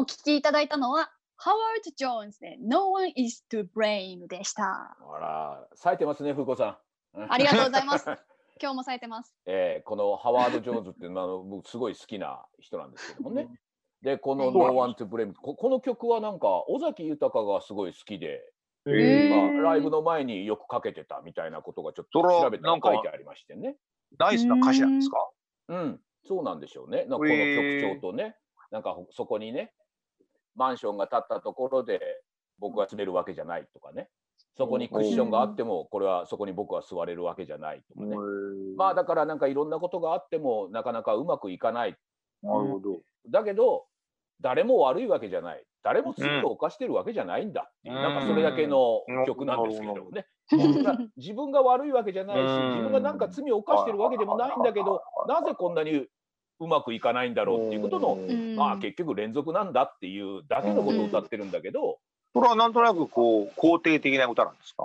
お聞きいただいたのは、ハワード・ジョーンズで No one is to blame でした。あら、冴えてますね、風子さん。ありがとうございます。今日もされてます。えーこのハワード・ジョーンズっていうのはあの 僕すごい好きな人なんですけどもね。で、このはい No One to Blame こ、この曲はなんか尾崎豊がすごい好きで、まあ、ライブの前によくかけてたみたいなことがちょっと調べたなんから書いてありましてね。ナイスな歌詞なんですか？うん、そうなんでしょうね。なんかこの曲調とね、なんかそこにね、マンションが建ったところで僕が住めるわけじゃないとかね、そこにクッションがあっても、これはそこに僕は座れるわけじゃないとかね。まあだからなんかいろんなことがあってもなかなかうまくいかない。なるほど。だけど、誰も悪いわけじゃない。誰も罪を犯してるわけじゃないんだっていう、うんなんかそれだけの曲なんですけどもね。自分が悪いわけじゃないし、うん自分がなんか罪を犯してるわけでもないんだけど、なぜこんなにうまくいかないんだろうっていうことの、うんまあ結局連続なんだっていうだけのことを歌ってるんだけど、それはなんとなくこう肯定的な歌なんですか？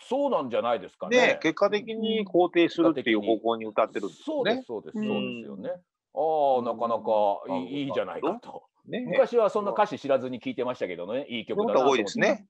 そうなんじゃないですかね。ね結果的に肯定するっていう方向に歌ってるんですよねそうです、。そうです、うんそうですよね。ああ、なかなかうんいいいいじゃないかと。ね昔はそんな歌詞知らずに聞いてましたけどね、いい曲だなと思ってですね。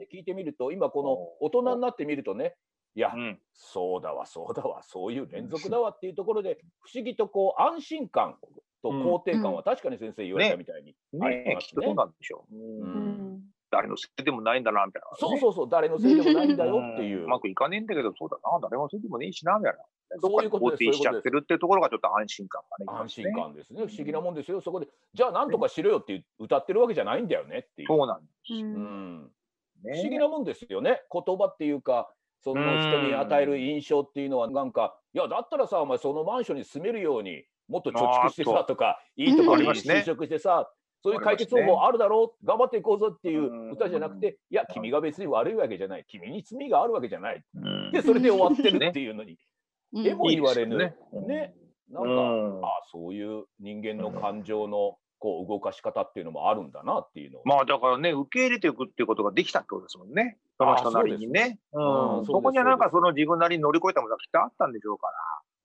で聞いてみると、今この大人になってみるとね、いやう、ん。そうだわ、そうだわ、そういう連続だわっていうところで、不思議とこう安心感と肯定感は確かに先生言われたみたいにありねますきっとそうなんでしょう。ううんん誰のせいでもないんだな、みたいな、そうそうそう、誰のせいでもないんだよっていうう。まくいかねえんだけど、そうだな、誰のせいでもねえしな、みたいな。そういうことですしちゃってるっていうところがちょっと安心感がね。安心感ですね。不思議なもんですよ。そこで、じゃあなんとかしろよって歌ってるわけじゃないんだよねっていう。そうなんでううん。不思議なもんですよね。言葉っていうか、その人に与える印象っていうのは、なんか、いや、だったらさ、お前そのマンションに住めるように、もっと貯蓄してさとか、いいところに就職してさ、そういう解決方法あるだろう、頑張っていこうぞっていう歌じゃなくて、いや、君が別に悪いわけじゃない、君に罪があるわけじゃない。うん。で、それで終わってるっていうのに、うん。えも言われぬ。いいでね。なんか、うん。あそういう人間の感情のこう動かし方っていうのもあるんだなっていうのを。まあだからね、受け入れていくっていうことができたってことですもんね。その人なりにね。すうんうんそこにはなんかその自分なりに乗り越えたものがきっとあったんでしょうから。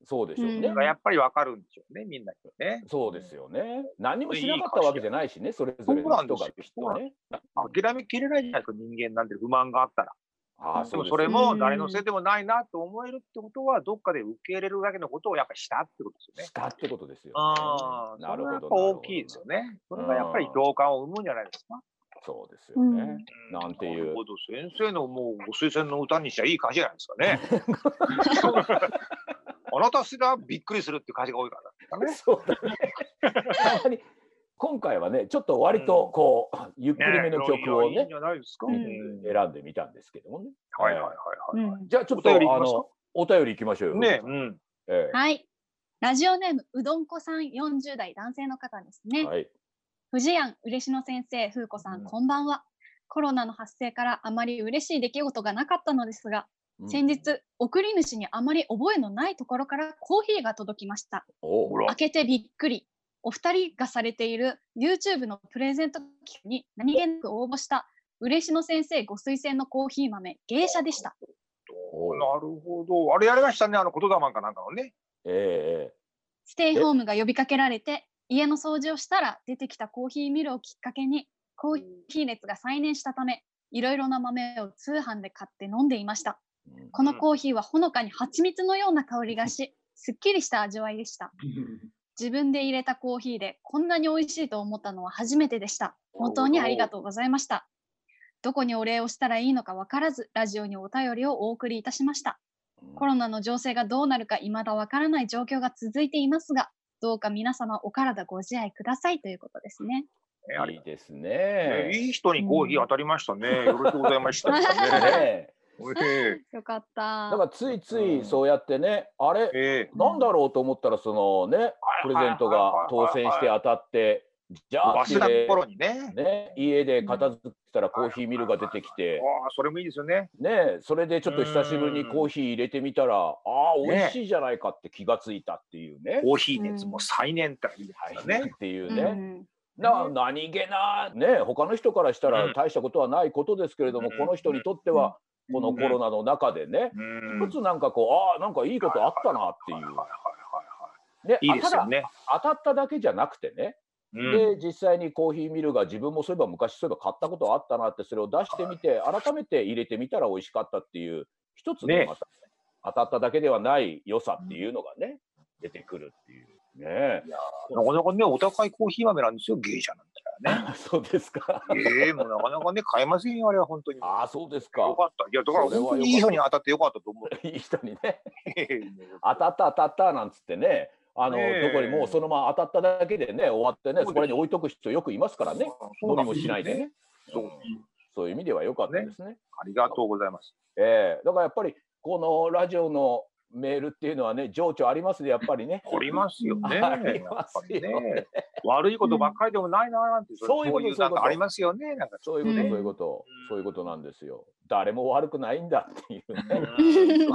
そうでしょうね。やっぱりわかるんでしょうね、みんなにね。そうですよね。何もしなかったわけじゃないしね、それぞれの人がきっとね。諦めきれないじゃないですか、人間なんて不満があったら。ああ、でもそれもうん誰のせいでもないなと思えるってことは、どっかで受け入れるだけのことをやっぱりしたってことですよね。したってことですよ、ああ、なるほど。大きいですよね。それがやっぱり共感を生むんじゃないですか。そうですよね。うんなんていうなるほど先生のもうご推薦の歌にしちゃいい歌詞じゃないですかね。あなたすらびっくりするっていう歌詞が多いからね。そうだね。たまに今回はね、ちょっと割とこう、ゆっくりめの曲をね選んでみたんですけどもね。はいはいはいはい。うんじゃあちょっとあのお便り行きましょうよ。ね、うん。えはい。ラジオネームうどんこさん40代男性の方ですね。えはい。藤庵嬉野先生、風子さん、うんこんばんは。コロナの発生からあまり嬉しい出来事がなかったのですが、うん先日、送り主にあまり覚えのないところからコーヒーが届きました。開けてびっくり。お二人がされている YouTube のプレゼント企画に何気なく応募した嬉野先生ご推薦のコーヒー豆、芸者でした。おなるほど。あれやりましたね、あの言霊かなんかのね。ええステイホームが呼びかけられて、家の掃除をしたら出てきたコーヒーミルをきっかけに、コーヒー熱が再燃したため、いろいろな豆を通販で買って飲んでいました。このコーヒーはほのかに蜂蜜のような香りがし、すっきりした味わいでした。自分で入れたコーヒーでこんなに美味しいと思ったのは初めてでした。本当にありがとうございました。どこにお礼をしたらいいのかわからず、ラジオにお便りをお送りいたしました。コロナの情勢がどうなるか未だわからない状況が続いていますが、どうか皆様お体ご自愛くださいということですね。いいですねね。いい人にコーヒー当たりましたね。よろしくございました。ね よかった。だからついついそうやってね、あれ、ええなんだろうと思ったら、そのね、プレゼントが当選して当たって、じゃあ、忘れた頃にね。ね、家で片付けたらコーヒーミルが出てきて、ああ、それもいいですよね。ね、それでちょっと久しぶりにコーヒー入れてみたら、ああ、美ね味しいじゃないかって気がついたっていうね。コーヒー熱も再燃っていいですね。っていううんね。な何気な、ね、他の人からしたうんら大したことはないことですけれども、うんこの人にとっては、このコロナの中でね、うん一つなんかこう、ああ、なんかいいことあったなっていうでね。当たっただけじゃなくてね、で実際にコーヒーミルが自分もそういえば昔そういえば買ったことあったなってそれを出してみて改めて入れてみたら美味しかったっていう一つねまた、ね、当たっただけではない良さっていうのがね、出てくるっていうね。なかなかねお高いコーヒー豆なんですよ芸者なんだね。そうですか。ええー、もうなかなかね買えませんよあれは本当に。ああそうですか。よかった。いやだから本当にいい人に当たってよかったと思う。いい人にね。当たった当たったなんつってね。あの、どこにもそのまま当たっただけでね終わってねそこに置いとく人よくいますからね。飲みもしないでね。そうそういう意味では良かったですね。ありがとうございます。ええ。だからやっぱりこのラジオのメールっていうのはね情緒ありますねやっぱりね。ありますよね。ありますよね。悪いことばっかりでもないななんて、そういうことありますよね。なんかそういうこと、そういうこと、そういうことなんですよ。誰も悪くないんだっていうね。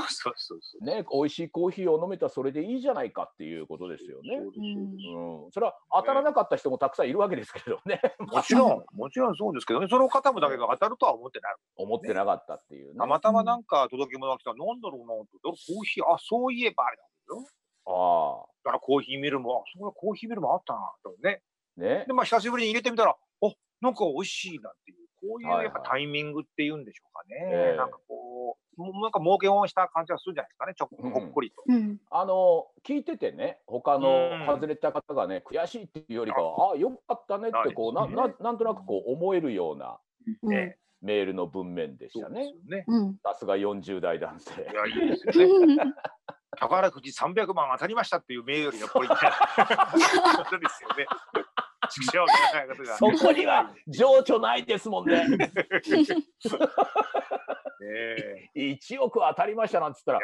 そうそうそうね、美味しいコーヒーを飲めたらそれでいいじゃないかっていうことですよね。うん、それは当たらなかった人もたくさんいるわけですけどね。もちろん、もちろんそうですけどね、その方もだけど当たるとは思ってない。思ってなかったっていうね。たまたまなんか届け物が来たら、なんだろうなと、コーヒー、あ、そういえばあれなんですよ。ああ。だからコーヒーミルも、あ、そうコーヒーミルもあったなとね。ね。で、まあ久しぶりに入れてみたら、おなんか美味しいなっていう。こういうやっぱタイミングっていうんでしょうかね。はいはい、なんかこう、もうなんか儲けをした感じがするじゃないですかね、ちょっほっこりと。うん、あの聞いててね、他の外れた方がね、悔しいっていうよりかは、ああ、よかったねってこう、なななんとなくこう思えるような、ね、メールの文面でしたね。さすが40代男性。いや、いいですよね。宝くじ300万当たりましたっていうメールよりやっぱり、ね、ことですよね。そこには情緒ないですもんね。ね1億当たりましたなんつったら、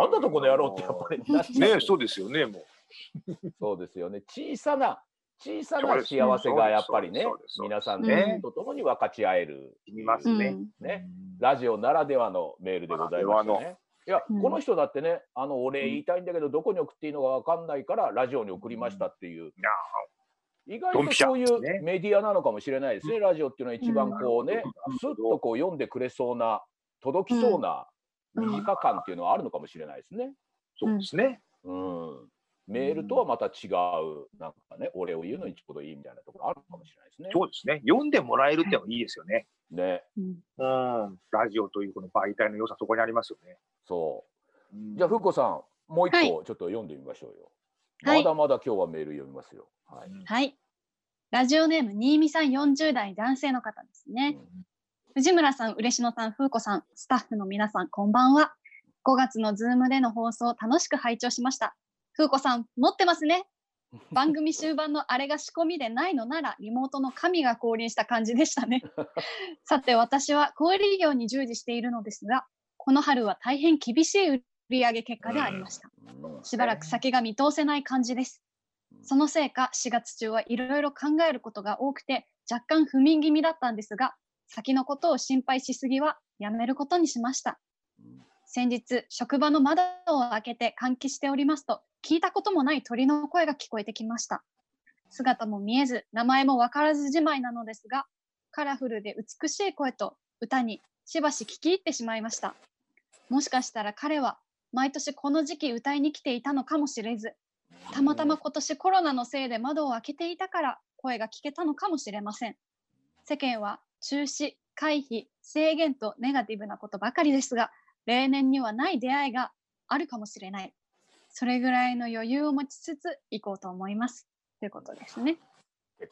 なんだとこの野郎ってやっぱり。ねそうですよね、もう。そうですよね。小さな、小さな幸せがやっぱりね、皆さんね、と共に分かち合える。いますね。ね。ラジオならではのメールでございますね。いや、この人だってね、あの、お礼言いたいんだけど、どこに送っていいのか分かんないから、ラジオに送りましたっていう。意外とそういうメディアなのかもしれないですね、ラジオっていうのは一番こうね、すっとこう読んでくれそうな、届きそうな短感っていうのはあるのかもしれないですね。そうですね。うん。メールとはまた違う、なんかね、お礼を言うのにちょうどいいみたいなところあるかもしれないですね。そうですね。読んでもらえるってもいいですよね。ね。うん。ラジオというこの媒体の良さ、そこにありますよね。そう。じゃあ、ふっこさん、もう一個ちょっと読んでみましょうよ。まだまだ今日はメール読みますよ。はい。はい。ラジオネーム、新見さん40代男性の方ですね。藤村さん、嬉野さん、風子さん、スタッフの皆さん、こんばんは。5月のズームでの放送、楽しく拝聴しました。風子さん、持ってますね。番組終盤のあれが仕込みでないのなら、リモートの神が降臨した感じでしたね。さて、私は小売業に従事しているのですが、この春は大変厳しい売上結果でありました。しばらく先が見通せない感じです。そのせいか4月中はいろいろ考えることが多くて若干不眠気味だったんですが先のことを心配しすぎはやめることにしました。先日職場の窓を開けて換気しておりますと聞いたこともない鳥の声が聞こえてきました。姿も見えず名前も分からずじまいなのですがカラフルで美しい声と歌にしばし聞き入ってしまいました。もしかしたら彼は毎年この時期歌いに来ていたのかもしれず、たまたま今年コロナのせいで窓を開けていたから声が聞けたのかもしれません。世間は中止、回避、制限とネガティブなことばかりですが、例年にはない出会いがあるかもしれない。それぐらいの余裕を持ちつつ行こうと思います。ということですね。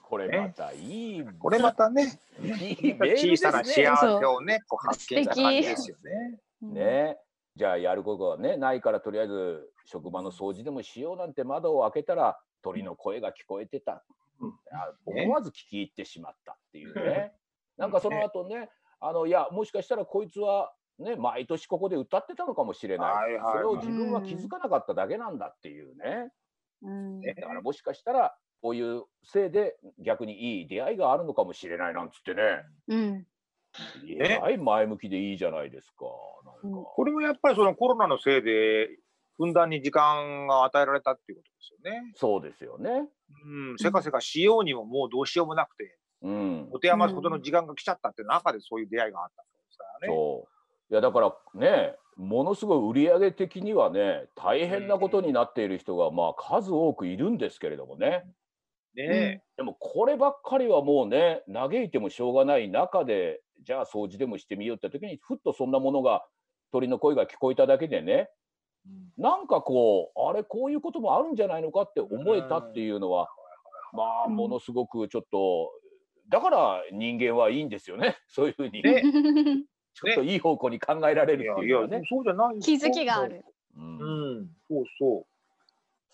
これまたいい、これまたね、いい小さな幸せをね、こう発見した感じですよね。ね。じゃあやることはねないからとりあえず職場の掃除でもしようなんて窓を開けたら鳥の声が聞こえてた、うん、思わず聞き入ってしまったっていうね、なんかその後ねあのいやもしかしたらこいつはね毎年ここで歌ってたのかもしれない、はいはい、それを自分は気づかなかっただけなんだっていうね、うん、だからもしかしたらこういうせいで逆にいい出会いがあるのかもしれないなんつってね、うん、えらい？前向きでいいじゃないですか。なんか。これもやっぱりそのコロナのせいで、ふんだんに時間が与えられたっていうことですよね。そうですよね。うん、せかせかしようにももうどうしようもなくて、うん、持て余すほどの時間が来ちゃったって中でそういう出会いがあったんですからね。そう。いやだからね、ものすごい売上的にはね、大変なことになっている人がまあ数多くいるんですけれどもね。ね、でもこればっかりはもうね嘆いてもしょうがない中でじゃあ掃除でもしてみようって時にふっとそんなものが鳥の声が聞こえただけでね、なんかこうあれこういうこともあるんじゃないのかって思えたっていうのは、まあものすごくちょっとだから人間はいいんですよね。そういうふうに。ねちょっといい方向に考えられるっていうね。そうじゃない気づきがある。うん、うん、そうそう。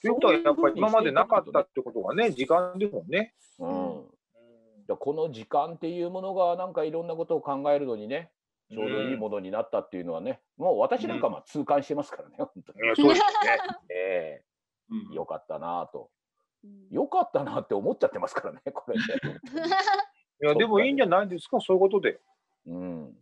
ということはやっぱり今までなかったってことがね、時間でもね。うん。この時間っていうものがなんかいろんなことを考えるのにね、ちょうどいいものになったっていうのはね、もう私なんかまあ痛感してますからね、本当に。そうですね。ええー、よかったなと。よかったなって思っちゃってますからね、これね。いや、でもいいんじゃないですか、そういうことで。うん。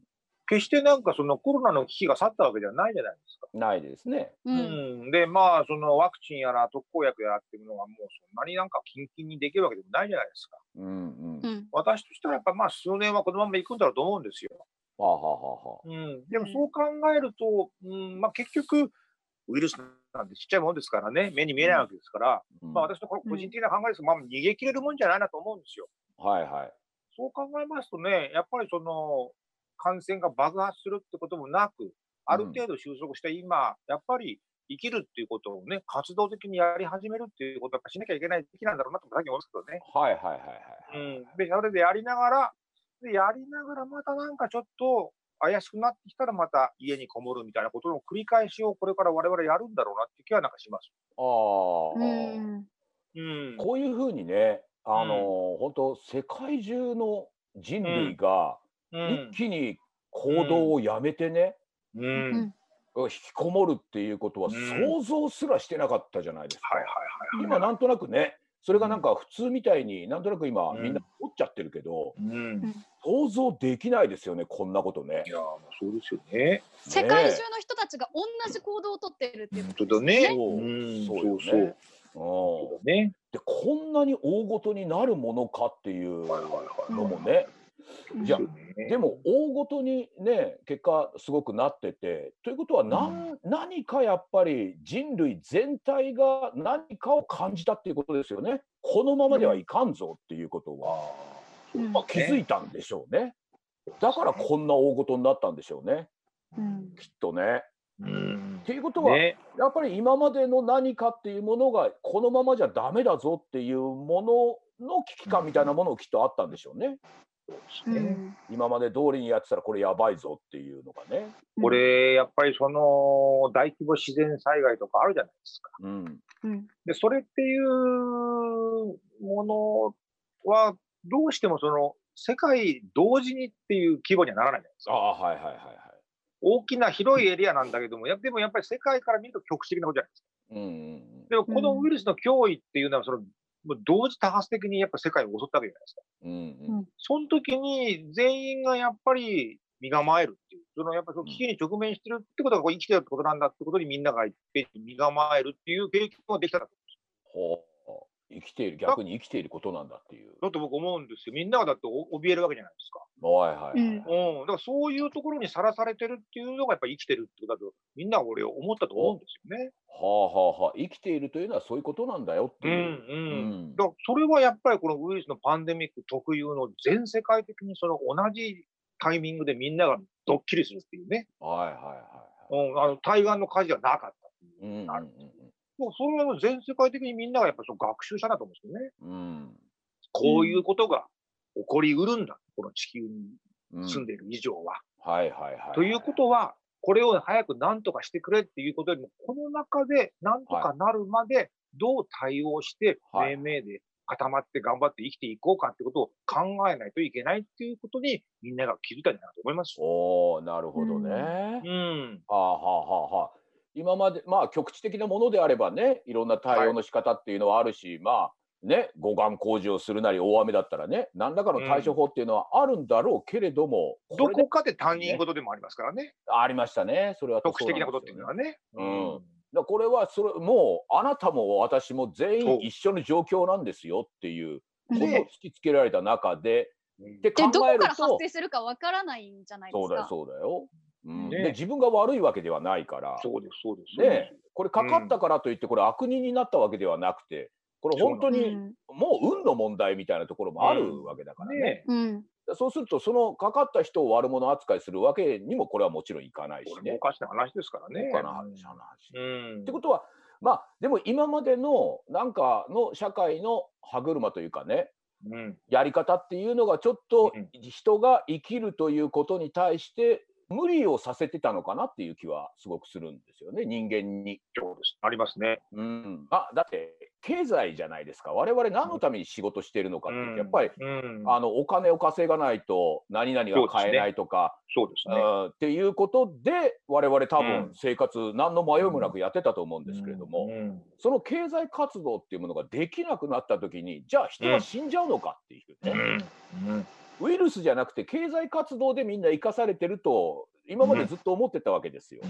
決してなんかそのコロナの危機が去ったわけじゃないじゃないですか。ないですね。うん、で、まあ、そのワクチンやら特効薬やらっていうのがもうそんなになんかキンキンにできるわけでもないじゃないですか。うんうん、私としてはやっぱまあ数年はこのまま行くんだろうと思うんですよ。はあはあはあ、うん、でもそう考えると、うんまあ、結局、ウイルスなんでちっちゃいものですからね、目に見えないわけですから、うん、まあ、私の個人的な考えですが、まあ、逃げ切れるもんじゃないなと思うんですよ。はいはい。そう考えますとね、やっぱりその、感染が爆発するってこともなく、ある程度収束した今、やっぱり生きるっていうことをね、活動的にやり始めるっていうことをやっぱしなきゃいけない時期なんだろうなと、さっき思いますけどね。はいはいはいはい、うん。で、それでやりながら、で、やりながらまたなんかちょっと怪しくなってきたらまた家にこもるみたいなことの繰り返しをこれから我々やるんだろうなっていう気はなんかします。ああ。うん。こういうふうにね、あのー、本当世界中の人類が一気に行動をやめてね、うん、引きこもるっていうことは想像すらしてなかったじゃないですか。今なんとなくねそれがなんか普通みたいになんとなく今みんな思っちゃってるけど、うん、想像できないですよねこんなことね。いやそうですよね。世界中の人たちが同じ行動をとってるっていうことですね。そうそうね。そうね。でこんなに大ごとになるものかっていうのもね。じゃでも大ごとにね結果すごくなっててということは何,、ん、何かやっぱり人類全体が何かを感じたっていうことですよね。このままではいかんぞっていうことは、まあ、気づいたんでしょうね。だからこんな大ごとになったんでしょうね、うん、きっとね。うん、っていうことは、ね、やっぱり今までの何かっていうものがこのままじゃダメだぞっていうものの危機感みたいなものをきっとあったんでしょうね。うん、今まで通りにやってたらこれやばいぞっていうのがね。これやっぱりその大規模自然災害とかあるじゃないですか。うん、でそれっていうものはどうしてもその世界同時にっていう規模にはならないじゃないですか。あはいはいはいはい。大きな広いエリアなんだけども、やでもやっぱり世界から見ると局地的なことじゃないですか。うん、でもこのウイルスの脅威っていうのはそのもう同時多発的にやっぱ世界を襲ったわけじゃないですか。うんうん、その時に全員がやっぱり身構えるっていう、そのやっぱその危機に直面してるってことがこう生きてるってことなんだってことにみんながいって身構えるっていう経験ができたと思うんです。生きている、逆に生きていることなんだっていう。だって僕思うんですよ。みんながだって怯えるわけじゃないですか。はいはい、はい、うん。だからそういうところにさらされてるっていうのがやっぱり生きてるってことだと、みんな俺思ったと思うんですよね。はあはあはあ、生きているというのはそういうことなんだよっていう。うんうん。うん、だからそれはやっぱりこのウイルスのパンデミック特有の全世界的にその同じタイミングでみんながドッキリするっていうね。はいはいはい、はい。うん、あの対岸の火事はなかったっていう。うんうんうんもうそれは全世界的にみんながやっぱその学習したなと思うんですよね。うん、こういうことが起こりうるんだ、この地球に住んでいる以上は。はいはいはい。ということは、これを早く何とかしてくれっていうことよりも、この中で何とかなるまでどう対応して、命名で固まって頑張って生きていこうかってことを考えないといけないっていうことに、みんなが気づいたんじゃないかと思います。おなるほどね。うん。あはあはあはあ。今までまあ局地的なものであればねいろんな対応の仕方っていうのはあるし、はい、まあね護岸工事をするなり大雨だったらね何らかの対処法っていうのはあるんだろうけれども、うん、どこかで他人事でもありますからね。ありましたねそれは、特殊的なことっていうのはね。うん、だこれはそれもうあなたも私も全員一緒の状況なんですよっていうことを突きつけられた中で。で考えるとどこから発生するかわからないんじゃないですか。そうだよそうだよ。うん、で自分が悪いわけではないから、そうですそうですね、これかかったからといって、これ悪人になったわけではなくて、これ本当にもう運の問題みたいなところもあるわけだからね。うん、そうするとそのかかった人を悪者扱いするわけにもこれはもちろんいかないしね。おかしな話ですからね。おかな話。うん、ってことはまあでも今までのなんかの社会の歯車というかね、うん、やり方っていうのがちょっと人が生きるということに対して無理をさせてたのかなっていう気はすごくするんですよね人間に。そうです。ありますね。うん、あだって経済じゃないですか。我々何のために仕事してるのかって、うん、やっぱり、うん、あのお金を稼がないと何々が買えないとかそうですね、ね。っていうことで我々多分生活、うん、何の迷いもなくやってたと思うんですけれども、その経済活動っていうものができなくなった時にじゃあ人は死んじゃうのかっていうね。ウイルスじゃなくて経済活動でみんな生かされてると今までずっと思ってたわけですよ。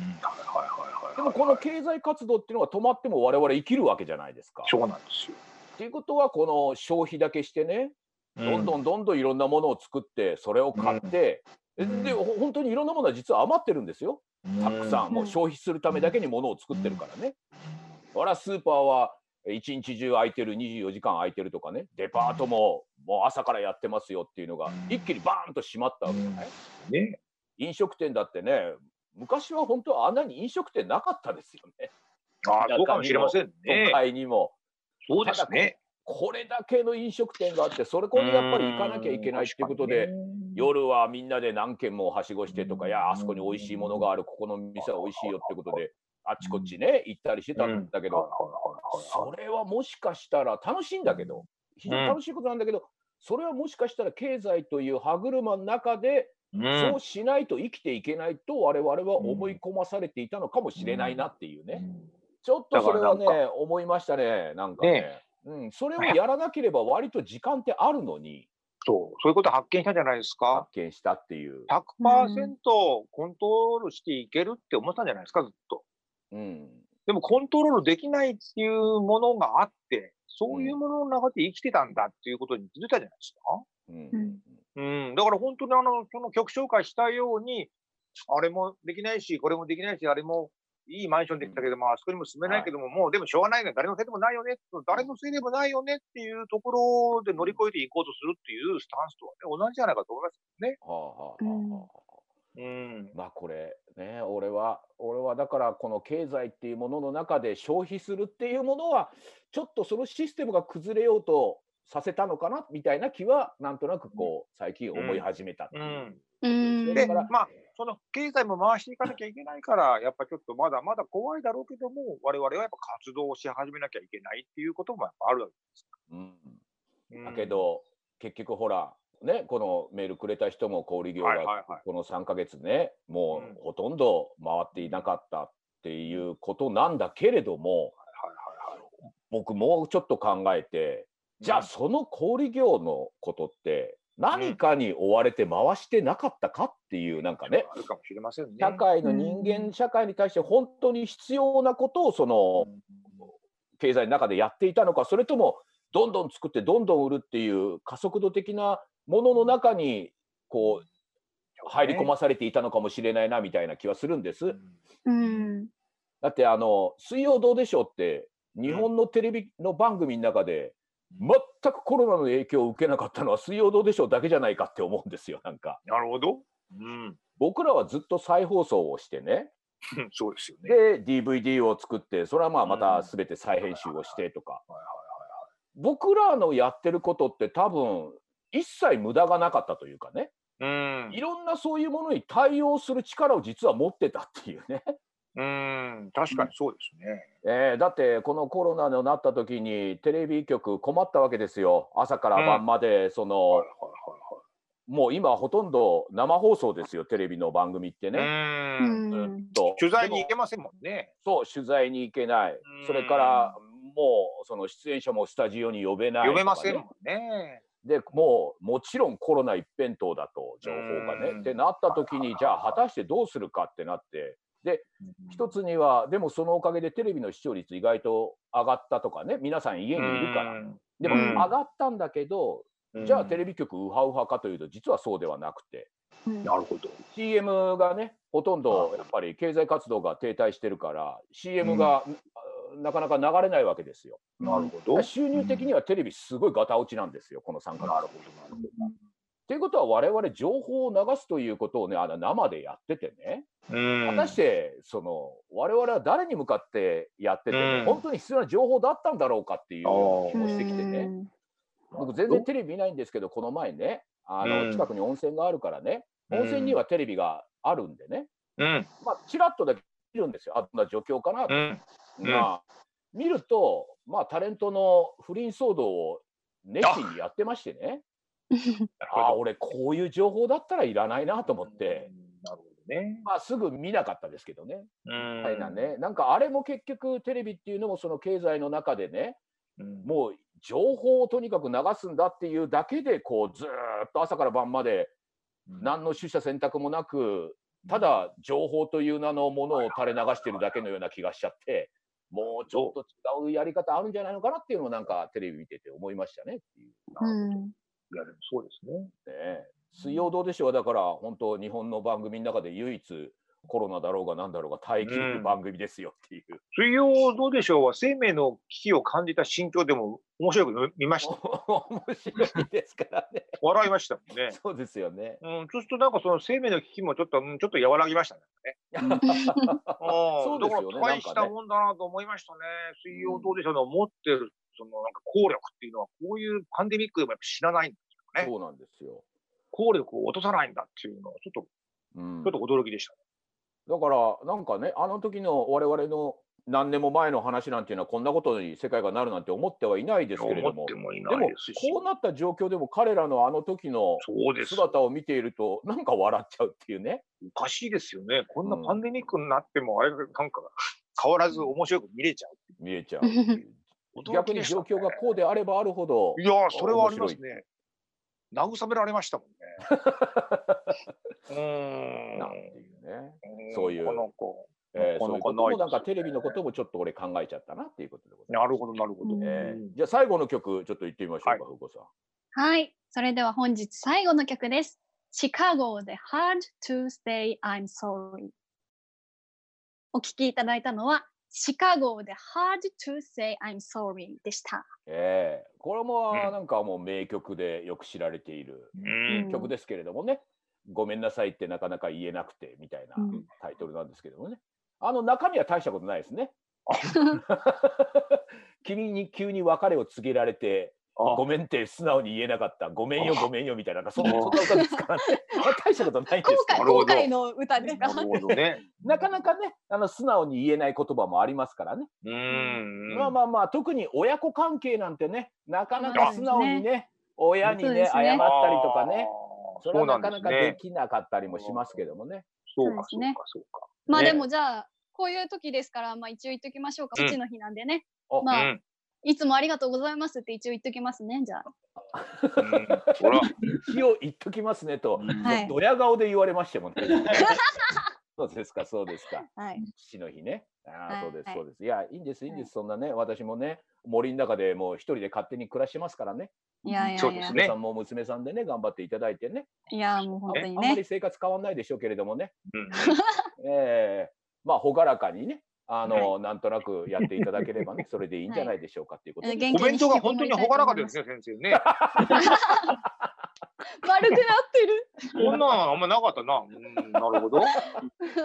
でもこの経済活動っていうのが止まっても我々生きるわけじゃないですか。そうなんですよ。っていうことはこの消費だけしてねどんどんどんどんいろんなものを作ってそれを買って、うん、で本当にいろんなものは実は余ってるんですよ。たくさんもう消費するためだけにものを作ってるからね。ほらスーパーは一日中空いてる24時間空いてるとかねデパートももう朝からやってますよっていうのが一気にバーンと閉まったわけじゃない、ね、飲食店だってね昔は本当はあんなに飲食店なかったですよね。あそうかもしれませんね。都会にも。そうですね。これだけの飲食店があってそれこにやっぱり行かなきゃいけないっていうことで、夜はみんなで何軒もはしごしてとかいやあそこに美味しいものがあるここの店は美味しいよってことであっちこっちね行ったりしてたんだけど、それはもしかしたら楽しいんだけど非常に楽しいことなんだけど、それはもしかしたら経済という歯車の中で、そうしないと生きていけないと我々は思い込まされていたのかもしれないなっていうね、ちょっとそれはね思いましたねなんかね。うん、それをやらなければ割と時間ってあるのに。そう、そういうこと発見したじゃないですか？発見したっていう。100%コントロールしていけるって思ったんじゃないですか、ずっと。うん。でもコントロールできないっていうものがあって、そういうものの中で生きてたんだっていうことに気づいたじゃないですか？うん。うん、だから本当にあの、その曲紹介したように、あれもできないし、これもできないし、あれもいいマンションできたけども、あそこにも住めないけども、はい、もうでもしょうがないから、誰のせいでもないよね、誰のせいでもないよねっていうところで乗り越えていこうとするっていうスタンスとはね、同じじゃないかと思いますね。はあはあはあ、うん、まあこれね俺は俺はだからこの経済っていうものの中で消費するっていうものはちょっとそのシステムが崩れようとさせたのかなみたいな気はなんとなくこう最近思い始めたっていう。うん、でまあその経済も回していかなきゃいけないから、やっぱちょっとまだまだ怖いだろうけども、我々はやっぱ活動をし始めなきゃいけないっていうこともやっぱあるわけです。うん、だけど、結局ほら、ね、このメールくれた人も小売業がこの3か月ね、もうほとんど回っていなかったっていうことなんだけれども、僕もうちょっと考えて、じゃあその小売業のことって何かに追われて回してなかったかっていうなんかね、あるかもしれませんね。社会の人間社会に対して本当に必要なことをその経済の中でやっていたのかそれともどんどん作ってどんどん売るっていう加速度的なものの中にこう入り込まされていたのかもしれないなみたいな気はするんです。うん、だってあの「水曜どうでしょう」って日本のテレビの番組の中で全くコロナの影響を受けなかったのは水曜どうでしょうだけじゃないかって思うんですよなんか。なるほど。うん、僕らはずっと再放送をしてね。そうですよね。で DVD を作ってそれはまあまた全て再編集をしてとか。僕らのやってることって多分一切無駄がなかったというかね。うん、いろんなそういうものに対応する力を実は持ってたっていうね。うん確かにそうですね、えー、だってこのコロナになった時にテレビ局困ったわけですよ朝から晩までその、もう今ほとんど生放送ですよテレビの番組ってね。うんと取材に行けませんもんね。そう取材に行けない。それからもうその出演者もスタジオに呼べない、ね、呼べませんもんね。でもうもちろんコロナ一辺倒だと情報がね。ってなった時にじゃあ果たしてどうするかってなってで、一つには、でもそのおかげでテレビの視聴率意外と上がったとかね、皆さん家にいるから。でも上がったんだけど、じゃあテレビ局ウハウハかというと、実はそうではなくて。なるほど。CM がね、ほとんどやっぱり経済活動が停滞してるから、CM がなかなか流れないわけですよ。なるほど。収入的にはテレビすごいガタ落ちなんですよ、この3か月。なるほど、なるほど。っていうことは我々情報を流すということをねあの生でやっててね。果たしてその我々は誰に向かってやってて、ね、本当に必要な情報だったんだろうかっていう気もしてきてね。僕全然テレビ見ないんですけどこの前ねあの近くに温泉があるからね温泉にはテレビがあるんでね、まあちらっとだけ見るんですよ。あんな状況かなと、まあ見るとまあタレントの不倫騒動を熱心にやってましてね。ああ俺こういう情報だったらいらないなと思って、なるほどね。まあ、すぐ見なかったですけどね。はいなね、なんかあれも結局テレビっていうのもその経済の中でね、うん、もう情報をとにかく流すんだっていうだけでこうずっと朝から晩まで何の取捨選択もなくただ情報という名のものを垂れ流してるだけのような気がしちゃってもうちょっと違うやり方あるんじゃないのかなっていうのをなんかテレビ見てて思いましたねっていう。うんいや、でもそうですね。ね水曜どうでしょう？だから、本当、日本の番組の中で唯一、コロナだろうがなんだろうが耐えきる番組ですよっていう。うん、水曜どうでしょうは生命の危機を感じた心境でも面白く見ました。面白いですからね。笑いましたもんね。そうですよね。うん、そうするとなんかその生命の危機もちょっと、ちょっと和らぎましたね。そうですよね。大したもんだなと思いましたね。水曜どうでしょうの持ってるそのなんか効力っていうのは、こういうパンデミックでもやっぱ知らないんですよね。そうなんですよ。効力を落とさないんだっていうのは、ちょっと、うん、ちょっと驚きでした、ね。だから、なんかね、あの時の我々の何年も前の話なんていうのはこんなことに世界がなるなんて思ってはいないですけれども、でもこうなった状況でも彼らのあの時の姿を見ていると、なんか笑っちゃうっていうね。おかしいですよね。こんなパンデミックになっても、あれなんか変わらず面白く見れちゃう。見れちゃう。逆に状況がこうであればあるほど。いやそれはありますね。慰められましたもんね。うん。なんていうね。そういう。えー、そういうこともなんかテレビのこともちょっと俺考えちゃったなっていうことでございます。なるほど、なるほど。えー、じゃあ最後の曲、ちょっと言ってみましょうか、ふうこさん。はい。それでは本日最後の曲です。シカゴで Hard to Say I'm Sorry。お聴きいただいたのはシカゴで Hard to say I'm sorry でした。ええー、これもなんかもう名曲でよく知られている曲ですけれどもね、うん、ごめんなさいってなかなか言えなくてみたいなタイトルなんですけどもね。あの中身は大したことないですね。君に急に別れを告げられてごめんって素直に言えなかった。ごめんよ、ごめんよみたいな、そんな歌ですからね。大したことないんですけど。後悔の歌ですか？ね、なかなかね、あの素直に言えない言葉もありますからね。まあまあまあ、特に親子関係なんてね、なかなか素直にね、親にね、謝ったりとかね、それはなかなかできなかったりもしますけどもね。そうか、そうか、そうか。まあでもじゃあ、こういう時ですから、まあ一応言っときましょうか。父の日なんでね。まあ、いつもありがとうございますって一応言っときますね、じゃあ。ほら、日を言っときますねと、はい、ドヤ顔で言われましたもんね。そうですか、そうですか。はい、父の日ね。ああ、そうです、そうです。いや、いいんです、いいんです、そんなね、私もね、森の中でもう一人で勝手に暮らしてますからね。いやいやそうですね。さんも娘さんでね、頑張っていただいてね。いや、もう本当にね。あんまり生活変わんないでしょうけれどもね。うん、え えー、まあ、朗らかにね、あの、なんとなくやっていただければね、それでいいんじゃないでしょうかっていうことで。コメントが本当に朗らかですね、先生ね。丸くなってる。こんなんあんまなかったな。うん、なるほど。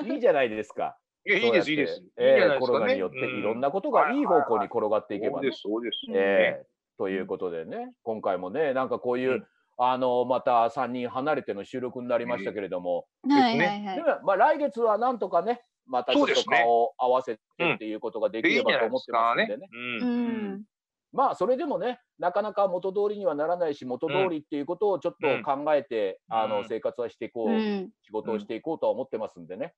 いいじゃないですか。いや、いいです、いいです。えー、コロナによっていろんなことがいい方向に転がっていけばね。そうです、そうです。えー、ということでね、今回もね、なんかこういう、あのまた3人離れての収録になりましたけれども、はいはいはい、まあ来月はなんとかねまたちょっと顔を合わせてっていうことができればと思ってますんでね。まあそれでもねなかなか元通りにはならないし元通りっていうことをちょっと考えて、あの生活はしていこう、仕事をしていこうとは思ってますんでね、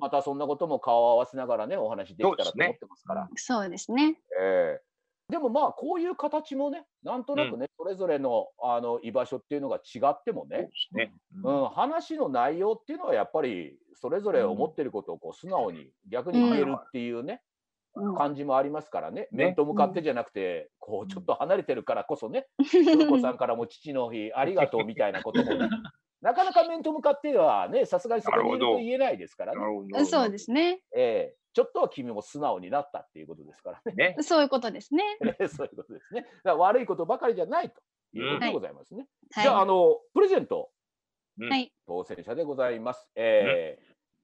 またそんなことも顔を合わせながらねお話できたらと思ってますから。そうですね、えーでもまあこういう形もねなんとなくね、それぞれのあの居場所っていうのが違ってもねうん。話の内容っていうのはやっぱりそれぞれ思ってることをこう素直に逆に言えるっていうね、感じもありますからね、面と向かってじゃなくて、こうちょっと離れてるからこそね、お子さんからも父の日 ありがとうみたいなこともね、なかなか面と向かってはね、さすがにそこにいると言えないですからね。そうですね。ええちょっとは君も素直になったっていうことですからね。ね。そういうことですね。そういうことですね。だから悪いことばかりじゃないということでございますね。はい、じゃあ、あの、プレゼント、はい、当選者でございます。え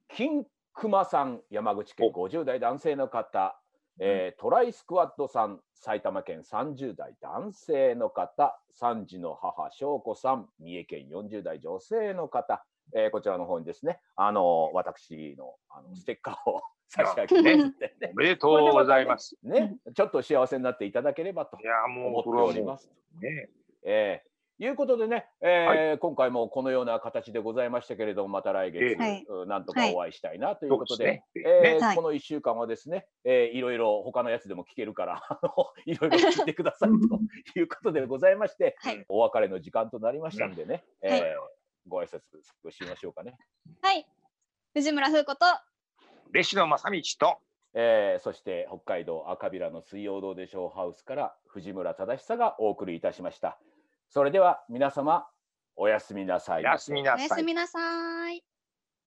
ー、金熊さん、山口県50代男性の方、えー、トライスクワットさん、埼玉県30代男性の方、3児の母、翔子さん、三重県40代女性の方、えー、こちらの方にですね、あの私のあのステッカーを差し上げて、ね、おめでとうございます。ね、ちょっと幸せになっていただければと思っております。ね、えーいうことでね、えーはい、今回もこのような形でございましたけれども、また来月、はい、なんとかお会いしたいなということで、はい、えー、この1週間はですね、えー、いろいろ他のやつでも聞けるから、いろいろ聞いてくださいということでございまして、お別れの時間となりましたんでね、えー、ご挨拶しましょうかね。はい。藤村風子と、列野正道と、えー、そして北海道赤平の水曜どうでしょうハウスから藤村忠久がお送りいたしました。それでは皆様おやすみなさい。おやすみなさい。おやすみなさい。